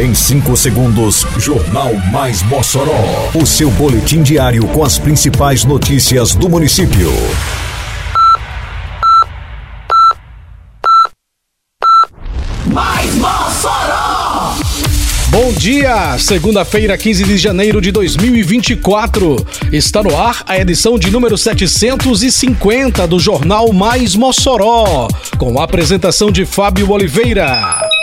Em 5 segundos, Jornal Mais Mossoró. O seu boletim diário com as principais notícias do município. Mais Mossoró! Bom dia! Segunda-feira, 15 de janeiro de 2024. Está no ar a edição de número 750 do Jornal Mais Mossoró, com a apresentação de Fábio Oliveira.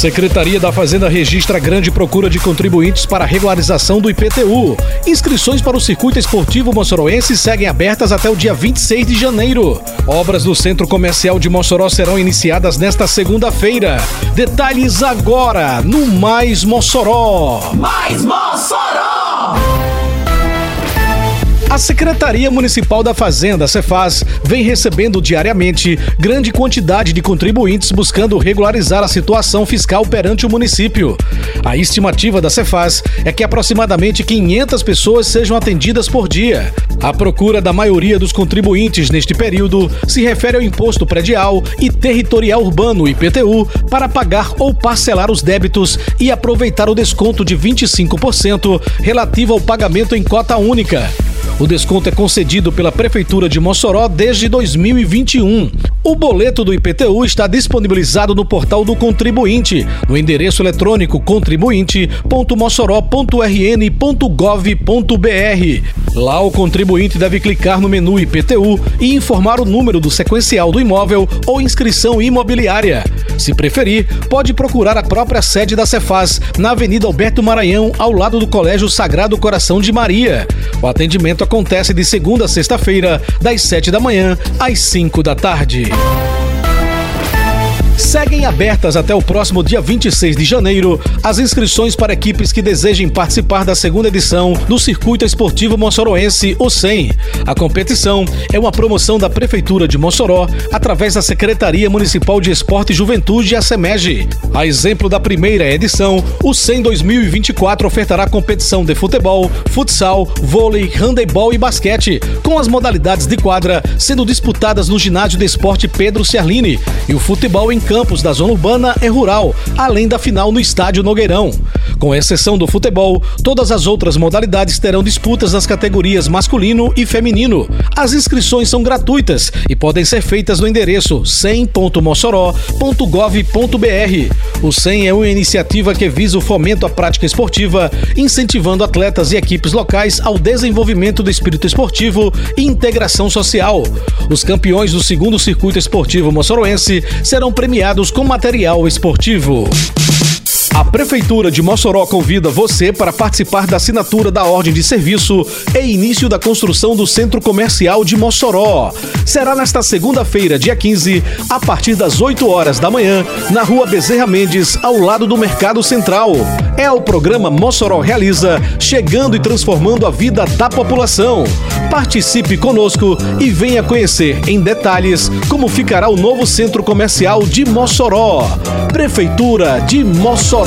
Secretaria da Fazenda registra grande procura de contribuintes para regularização do IPTU. Inscrições para o circuito esportivo moçoroense seguem abertas até o dia 26 de janeiro. Obras do Centro Comercial de Mossoró serão iniciadas nesta segunda-feira. Detalhes agora no Mais Mossoró. Mais Mossoró! A Secretaria Municipal da Fazenda, Cefaz, vem recebendo diariamente grande quantidade de contribuintes buscando regularizar a situação fiscal perante o município. A estimativa da Cefaz é que aproximadamente 500 pessoas sejam atendidas por dia. A procura da maioria dos contribuintes neste período se refere ao imposto predial e territorial urbano IPTU para pagar ou parcelar os débitos e aproveitar o desconto de 25% relativo ao pagamento em cota única. O desconto é concedido pela Prefeitura de Mossoró desde 2021. O boleto do IPTU está disponibilizado no portal do contribuinte, no endereço eletrônico contribuinte.mossoró.rn.gov.br. Lá o contribuinte deve clicar no menu IPTU e informar o número do sequencial do imóvel ou inscrição imobiliária. Se preferir, pode procurar a própria sede da Cefaz, na Avenida Alberto Maranhão, ao lado do Colégio Sagrado Coração de Maria. O atendimento acontece de segunda a sexta-feira, das 7 da manhã às 5 da tarde seguem abertas até o próximo dia 26 de janeiro as inscrições para equipes que desejem participar da segunda edição do Circuito Esportivo Mossoroense, o SEM. A competição é uma promoção da Prefeitura de Mossoró através da Secretaria Municipal de Esporte e Juventude, a SEMEG. A exemplo da primeira edição, o SEM 2024 ofertará competição de futebol, futsal, vôlei, handebol e basquete, com as modalidades de quadra sendo disputadas no ginásio de esporte Pedro Ciarline e o futebol em campos da zona urbana e rural, além da final no estádio Nogueirão. Com exceção do futebol, todas as outras modalidades terão disputas nas categorias masculino e feminino. As inscrições são gratuitas e podem ser feitas no endereço 100.mossoró.gov.br. O 100 é uma iniciativa que visa o fomento à prática esportiva, incentivando atletas e equipes locais ao desenvolvimento do espírito esportivo e integração social. Os campeões do segundo circuito esportivo moçoroense serão premiados com material esportivo. A Prefeitura de Mossoró convida você para participar da assinatura da ordem de serviço e início da construção do Centro Comercial de Mossoró. Será nesta segunda-feira, dia 15, a partir das 8 horas da manhã, na rua Bezerra Mendes, ao lado do Mercado Central. É o programa Mossoró Realiza, chegando e transformando a vida da população. Participe conosco e venha conhecer em detalhes como ficará o novo Centro Comercial de Mossoró. Prefeitura de Mossoró.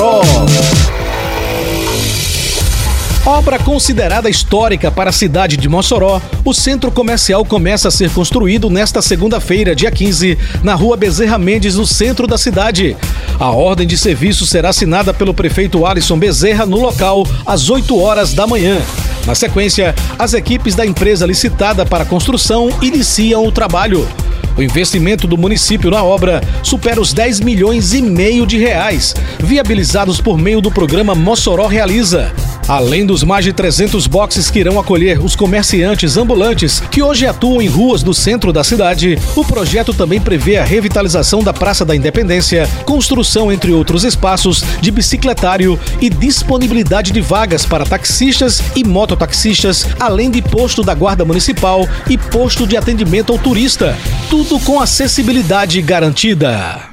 Obra considerada histórica para a cidade de Mossoró, o centro comercial começa a ser construído nesta segunda-feira, dia 15, na rua Bezerra Mendes, no centro da cidade. A ordem de serviço será assinada pelo prefeito Alisson Bezerra no local às 8 horas da manhã. Na sequência, as equipes da empresa licitada para a construção iniciam o trabalho. O investimento do município na obra supera os 10 milhões e meio de reais, viabilizados por meio do programa Mossoró Realiza. Além dos mais de 300 boxes que irão acolher os comerciantes ambulantes que hoje atuam em ruas do centro da cidade, o projeto também prevê a revitalização da Praça da Independência, construção, entre outros espaços, de bicicletário e disponibilidade de vagas para taxistas e mototaxistas, além de posto da Guarda Municipal e posto de atendimento ao turista. Tudo com acessibilidade garantida.